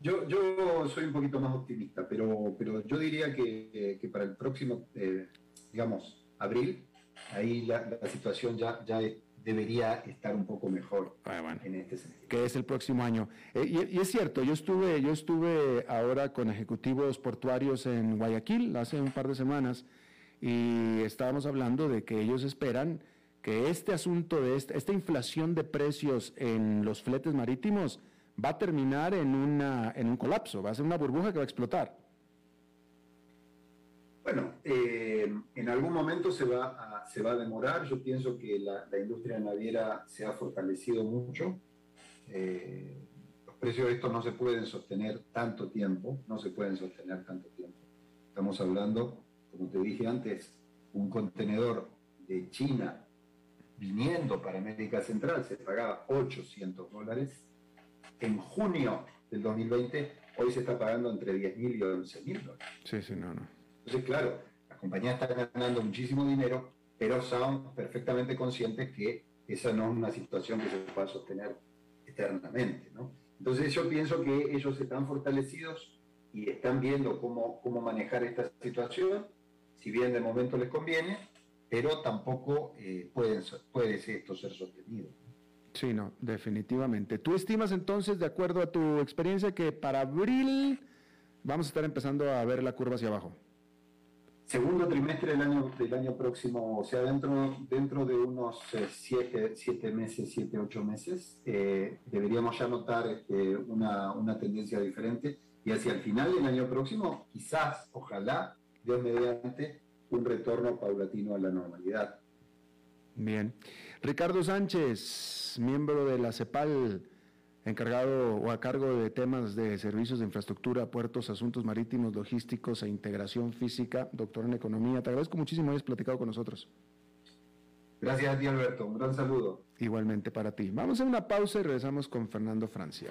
Yo, yo soy un poquito más optimista, pero, pero yo diría que, que para el próximo, eh, digamos, abril, ahí la, la situación ya, ya debería estar un poco mejor ah, en este sentido. Que es el próximo año. Eh, y, y, es cierto, yo estuve, yo estuve ahora con ejecutivos portuarios en Guayaquil hace un par de semanas y estábamos hablando de que ellos esperan que este asunto de esta, esta inflación de precios en los fletes marítimos va a terminar en, una, en un colapso, va a ser una burbuja que va a explotar. Bueno, eh, en algún momento se va, a, se va a demorar. Yo pienso que la, industria naviera se ha fortalecido mucho. Eh, los precios de estos no se pueden sostener tanto tiempo, no se pueden sostener tanto tiempo. Estamos hablando, como te dije antes, un contenedor de China viniendo para América Central se pagaba 800 dólares. En junio del 2020, hoy se está pagando entre 10.000 y 11.000 dólares. Sí, sí, no, no. Entonces, claro, las compañías están ganando muchísimo dinero, pero son perfectamente conscientes que esa no es una situación que se pueda sostener eternamente. ¿no? Entonces yo pienso que ellos están fortalecidos y están viendo cómo, cómo manejar esta situación, si bien de momento les conviene, pero tampoco eh, pueden, puede esto ser sostenido. Sí, no, definitivamente. ¿Tú estimas entonces, de acuerdo a tu experiencia, que para abril vamos a estar empezando a ver la curva hacia abajo? segundo trimestre del año, del año próximo, o sea, dentro, dentro de unos eh, siete, siete meses, siete, ocho meses, eh, deberíamos ya notar este, una, una, tendencia diferente y hacia el final del año próximo, quizás, ojalá, Dios mediante, un retorno paulatino a la normalidad. Bien. Ricardo Sánchez, miembro de la CEPAL, encargado o a cargo de temas de servicios de infraestructura, puertos, asuntos marítimos, logísticos e integración física, doctor en economía. Te agradezco muchísimo hayas platicado con nosotros. Gracias a ti, Alberto. Un gran saludo. Igualmente para ti. Vamos a una pausa y regresamos con Fernando Francia.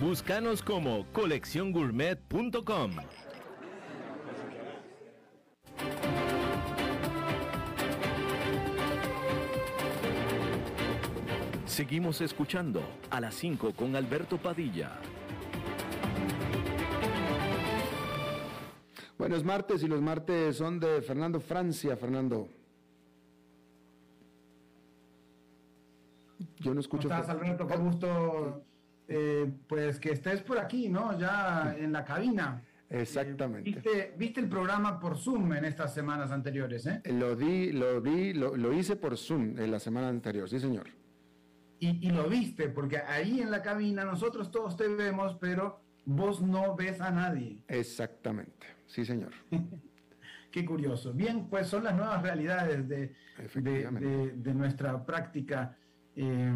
Búscanos como colecciongourmet.com. Seguimos escuchando a las 5 con Alberto Padilla. Bueno, es martes y los martes son de Fernando Francia. Fernando. Yo no escucho. ¿Cómo estás, Alberto? Qué gusto eh, pues que estés por aquí, ¿no? Ya en la cabina. Exactamente. viste, el programa por Zoom en estas semanas anteriores, ¿eh? Lo di, lo vi, lo, hice por Zoom en la semana anterior, sí, señor. Y, y, lo viste, porque ahí en la cabina nosotros todos te vemos, pero vos no ves a nadie. Exactamente, sí, señor. [LAUGHS] Qué curioso. Bien, pues son las nuevas realidades de, de, de nuestra práctica. Eh,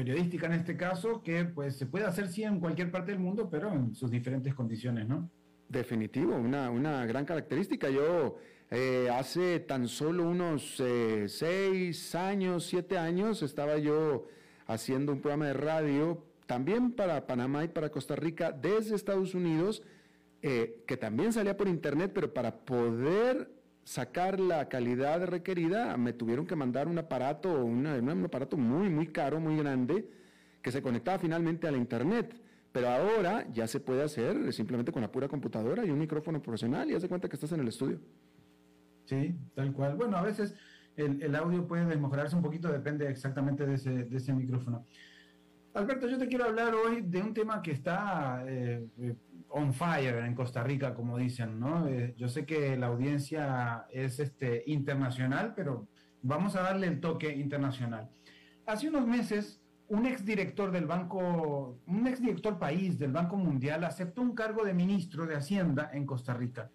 periodística en este caso, que pues se puede hacer sí en cualquier parte del mundo, pero en sus diferentes condiciones, ¿no? Definitivo, una, una gran característica. Yo eh, hace tan solo unos eh, seis años, siete años, estaba yo haciendo un programa de radio también para Panamá y para Costa Rica desde Estados Unidos, eh, que también salía por internet, pero para poder sacar la calidad requerida me tuvieron que mandar un aparato, un aparato muy, muy caro, muy grande, que se conectaba finalmente a la internet. Pero ahora ya se puede hacer simplemente con la pura computadora y un micrófono profesional y haz de cuenta que estás en el estudio. Sí, tal cual. Bueno, a veces el, audio puede desmejorarse un poquito, depende exactamente de ese, de ese, micrófono. Alberto, yo te quiero hablar hoy de un tema que está eh, on fire en Costa Rica, como dicen, ¿no? Eh, yo sé que la audiencia es este, internacional, pero vamos a darle el toque internacional. Hace unos meses, un exdirector del Banco, un exdirector país del Banco Mundial aceptó un cargo de ministro de Hacienda en Costa Rica.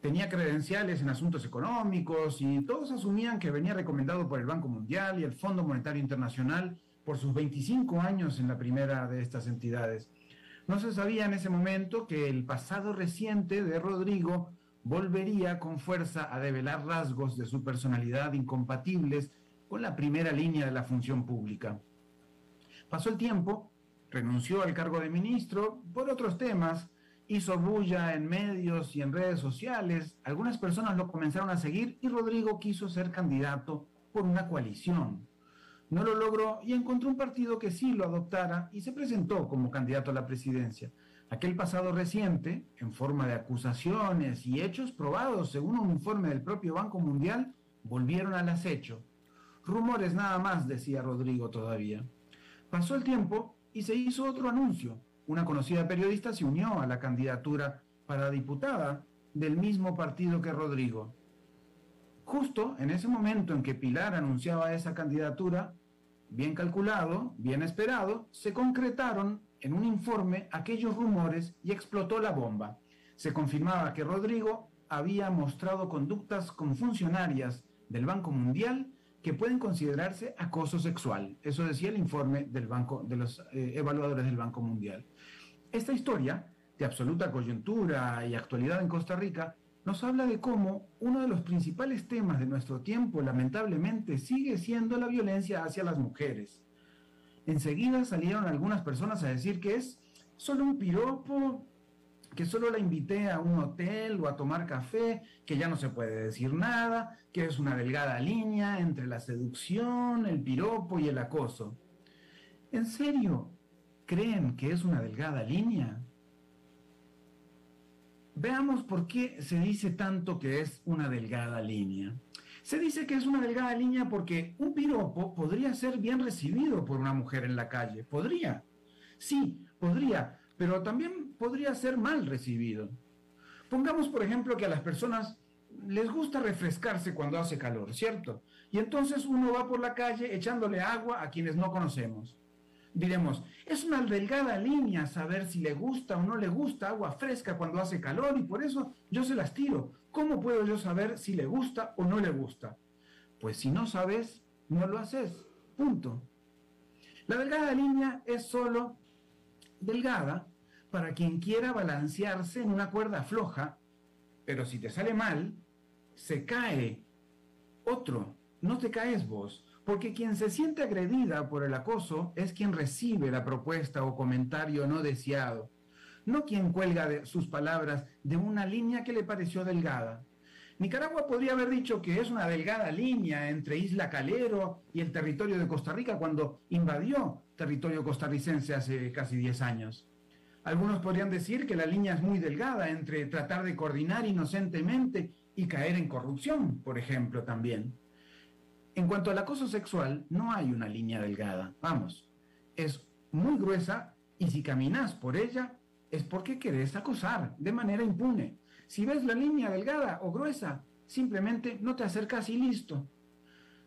Tenía credenciales en asuntos económicos y todos asumían que venía recomendado por el Banco Mundial y el Fondo Monetario Internacional por sus 25 años en la primera de estas entidades. No se sabía en ese momento que el pasado reciente de Rodrigo volvería con fuerza a develar rasgos de su personalidad incompatibles con la primera línea de la función pública. Pasó el tiempo, renunció al cargo de ministro por otros temas, hizo bulla en medios y en redes sociales, algunas personas lo comenzaron a seguir y Rodrigo quiso ser candidato por una coalición. No lo logró y encontró un partido que sí lo adoptara y se presentó como candidato a la presidencia. Aquel pasado reciente, en forma de acusaciones y hechos probados según un informe del propio Banco Mundial, volvieron al acecho. Rumores nada más, decía Rodrigo todavía. Pasó el tiempo y se hizo otro anuncio. Una conocida periodista se unió a la candidatura para diputada del mismo partido que Rodrigo. Justo en ese momento en que Pilar anunciaba esa candidatura, bien calculado, bien esperado, se concretaron en un informe aquellos rumores y explotó la bomba. Se confirmaba que Rodrigo había mostrado conductas con funcionarias del Banco Mundial que pueden considerarse acoso sexual. Eso decía el informe del banco, de los eh, evaluadores del Banco Mundial. Esta historia, de absoluta coyuntura y actualidad en Costa Rica, nos habla de cómo uno de los principales temas de nuestro tiempo, lamentablemente, sigue siendo la violencia hacia las mujeres. Enseguida salieron algunas personas a decir que es solo un piropo, que solo la invité a un hotel o a tomar café, que ya no se puede decir nada, que es una delgada línea entre la seducción, el piropo y el acoso. ¿En serio creen que es una delgada línea? Veamos por qué se dice tanto que es una delgada línea. Se dice que es una delgada línea porque un piropo podría ser bien recibido por una mujer en la calle. Podría. Sí, podría, pero también podría ser mal recibido. Pongamos, por ejemplo, que a las personas les gusta refrescarse cuando hace calor, ¿cierto? Y entonces uno va por la calle echándole agua a quienes no conocemos diremos, es una delgada línea saber si le gusta o no le gusta agua fresca cuando hace calor y por eso yo se las tiro. ¿Cómo puedo yo saber si le gusta o no le gusta? Pues si no sabes, no lo haces. Punto. La delgada línea es solo delgada para quien quiera balancearse en una cuerda floja, pero si te sale mal, se cae otro, no te caes vos. Porque quien se siente agredida por el acoso es quien recibe la propuesta o comentario no deseado, no quien cuelga sus palabras de una línea que le pareció delgada. Nicaragua podría haber dicho que es una delgada línea entre Isla Calero y el territorio de Costa Rica cuando invadió territorio costarricense hace casi 10 años. Algunos podrían decir que la línea es muy delgada entre tratar de coordinar inocentemente y caer en corrupción, por ejemplo, también. En cuanto al acoso sexual, no hay una línea delgada. Vamos, es muy gruesa y si caminas por ella es porque querés acosar de manera impune. Si ves la línea delgada o gruesa, simplemente no te acercas y listo.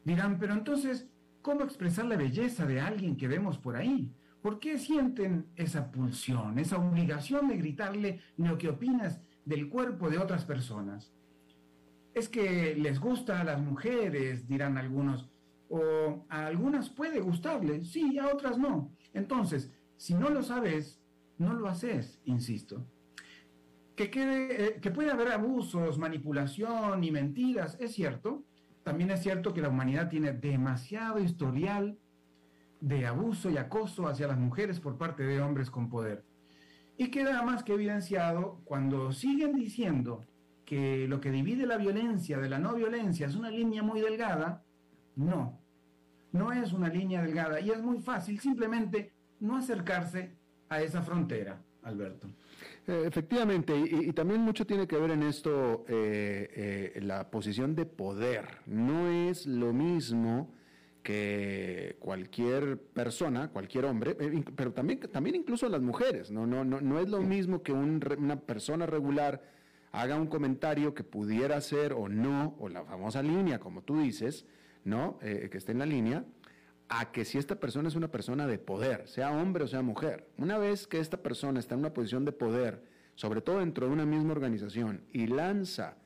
Dirán, pero entonces, ¿cómo expresar la belleza de alguien que vemos por ahí? ¿Por qué sienten esa pulsión, esa obligación de gritarle lo que opinas del cuerpo de otras personas? Es que les gusta a las mujeres, dirán algunos, o a algunas puede gustarles, sí, a otras no. Entonces, si no lo sabes, no lo haces, insisto. Que, eh, que puede haber abusos, manipulación y mentiras, es cierto. También es cierto que la humanidad tiene demasiado historial de abuso y acoso hacia las mujeres por parte de hombres con poder. Y queda más que evidenciado cuando siguen diciendo que lo que divide la violencia de la no violencia es una línea muy delgada, no, no es una línea delgada y es muy fácil simplemente no acercarse a esa frontera, Alberto. Eh, efectivamente, y, también mucho tiene que ver en esto eh, eh, la posición de poder. No es lo mismo que cualquier persona, cualquier hombre, pero también, también incluso las mujeres, no, no, no, no es lo mismo que una persona regular haga un comentario que pudiera ser o no, o la famosa línea, como tú dices, ¿no? que esté en la línea, a que si esta persona es una persona de poder, sea hombre o sea mujer, una vez que esta persona está en una posición de poder, sobre todo dentro de una misma organización, y lanza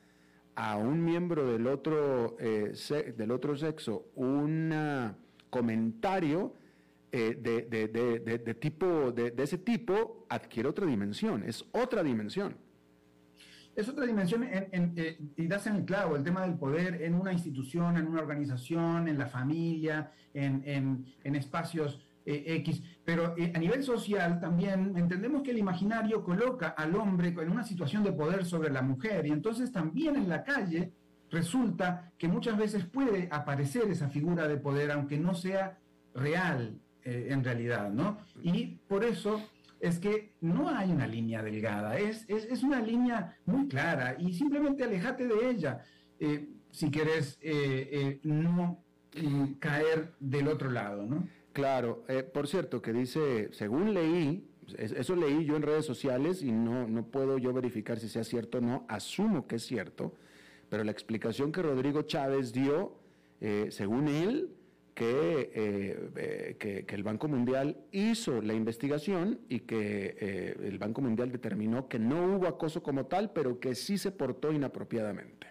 a un miembro del otro, eh, del otro sexo un comentario eh, de, tipo, de ese tipo, adquiere otra dimensión, es otra dimensión es otra dimensión eh, y das en el clavo el tema del poder en una institución, en una organización, en la familia, en, espacios eh, X. Pero eh, a nivel social también entendemos que el imaginario coloca al hombre en una situación de poder sobre la mujer y entonces también en la calle resulta que muchas veces puede aparecer esa figura de poder aunque no sea real en realidad, ¿no? Y por eso es que no hay una línea delgada, es, es, una línea muy clara y simplemente alejate de ella eh, si quieres eh, eh, no caer del otro lado, ¿no? Claro, por cierto, que dice, según leí, eso leí yo en redes sociales y no, no puedo yo verificar si sea cierto o no, asumo que es cierto, pero la explicación que Rodrigo Chávez dio, según él, eh, eh, que, que, el Banco Mundial hizo la investigación y que eh, el Banco Mundial determinó que no hubo acoso como tal, pero que sí se portó inapropiadamente.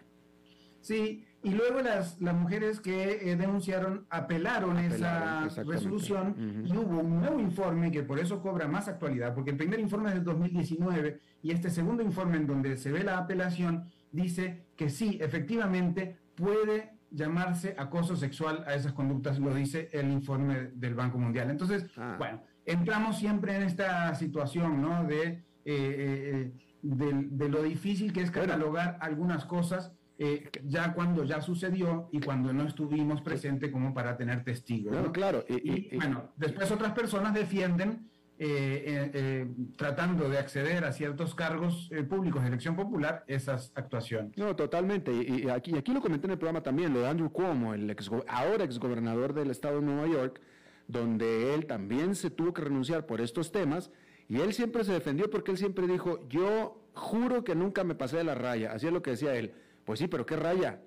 Sí, y luego las, las mujeres que denunciaron apelaron, esa resolución y hubo un nuevo informe que por eso cobra más actualidad, porque el primer informe es del 2019 y este segundo informe en donde se ve la apelación dice que sí, efectivamente puede llamarse acoso sexual a esas conductas, lo dice el informe del Banco Mundial. Entonces, ah. bueno, entramos siempre en esta situación, ¿no? De, eh, eh, de, lo difícil que es catalogar algunas cosas eh, ya cuando ya sucedió y cuando no estuvimos presentes como para tener testigos. Claro, y, bueno, después otras personas defienden eh, eh, eh, tratando de acceder a ciertos cargos públicos de elección popular, esas actuaciones. No, totalmente. Y, aquí, aquí lo comenté en el programa también, lo de Andrew Cuomo, el ex, ahora exgobernador del estado de Nueva York, donde él también se tuvo que renunciar por estos temas, y él siempre se defendió porque él siempre dijo, yo juro que nunca me pasé de la raya, así es lo que decía él. Pues sí, pero ¿qué raya?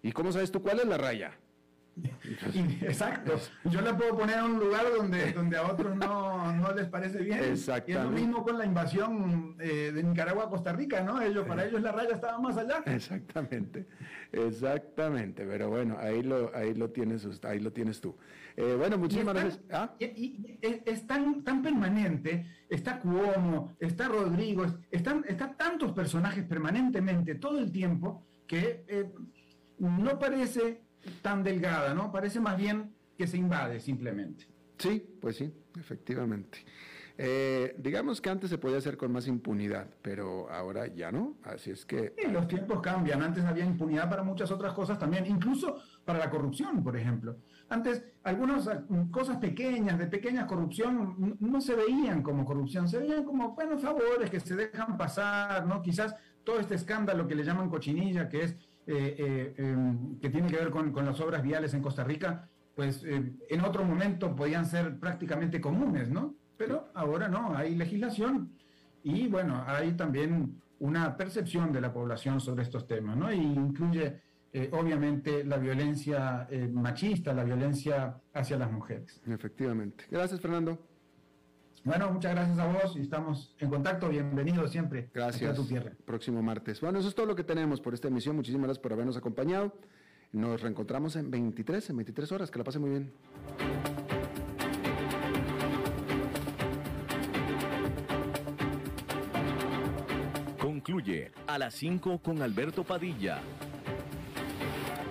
¿Y cómo sabes tú cuál es la raya? Exacto. Yo la puedo poner en un lugar donde, donde a otros no, no les parece bien. Y es lo mismo con la invasión eh, de Nicaragua a Costa Rica, ¿no? Ellos, Para ellos la raya estaba más allá. Exactamente, exactamente. Pero bueno, ahí lo, ahí lo, tienes, ahí lo tienes tú. Eh, bueno, muchísimas gracias. ¿Ah? Y, es tan, tan permanente, está Cuomo, está Rodrigo, están, están tantos personajes permanentemente, todo el tiempo, que eh, no parece tan delgada, ¿no? Parece más bien que se invade simplemente. Sí, pues sí, efectivamente. Eh, digamos que antes se podía hacer con más impunidad, pero ahora ya no, así es que... los tiempos cambian, antes había impunidad para muchas otras cosas también, incluso para la corrupción, por ejemplo. Antes algunas cosas pequeñas, de pequeña corrupción, no se veían como corrupción, se veían como buenos favores que se dejan pasar, ¿no? Quizás todo este escándalo que le llaman cochinilla, que es eh, eh, em, que tiene que ver con, las obras viales en Costa Rica, pues eh, en otro momento podían ser prácticamente comunes, ¿no? Pero ahora no, hay legislación y bueno, hay también una percepción de la población sobre estos temas, ¿no? Y incluye obviamente la violencia machista, la violencia hacia las mujeres. Efectivamente. Gracias, Fernando. Bueno, muchas gracias a vos y estamos en contacto. Bienvenido siempre. Gracias. A tu tierra. Próximo martes. Bueno, eso es todo lo que tenemos por esta emisión. Muchísimas gracias por habernos acompañado. Nos reencontramos en 23, en 23 horas. Que la pase muy bien. Concluye a las 5 con Alberto Padilla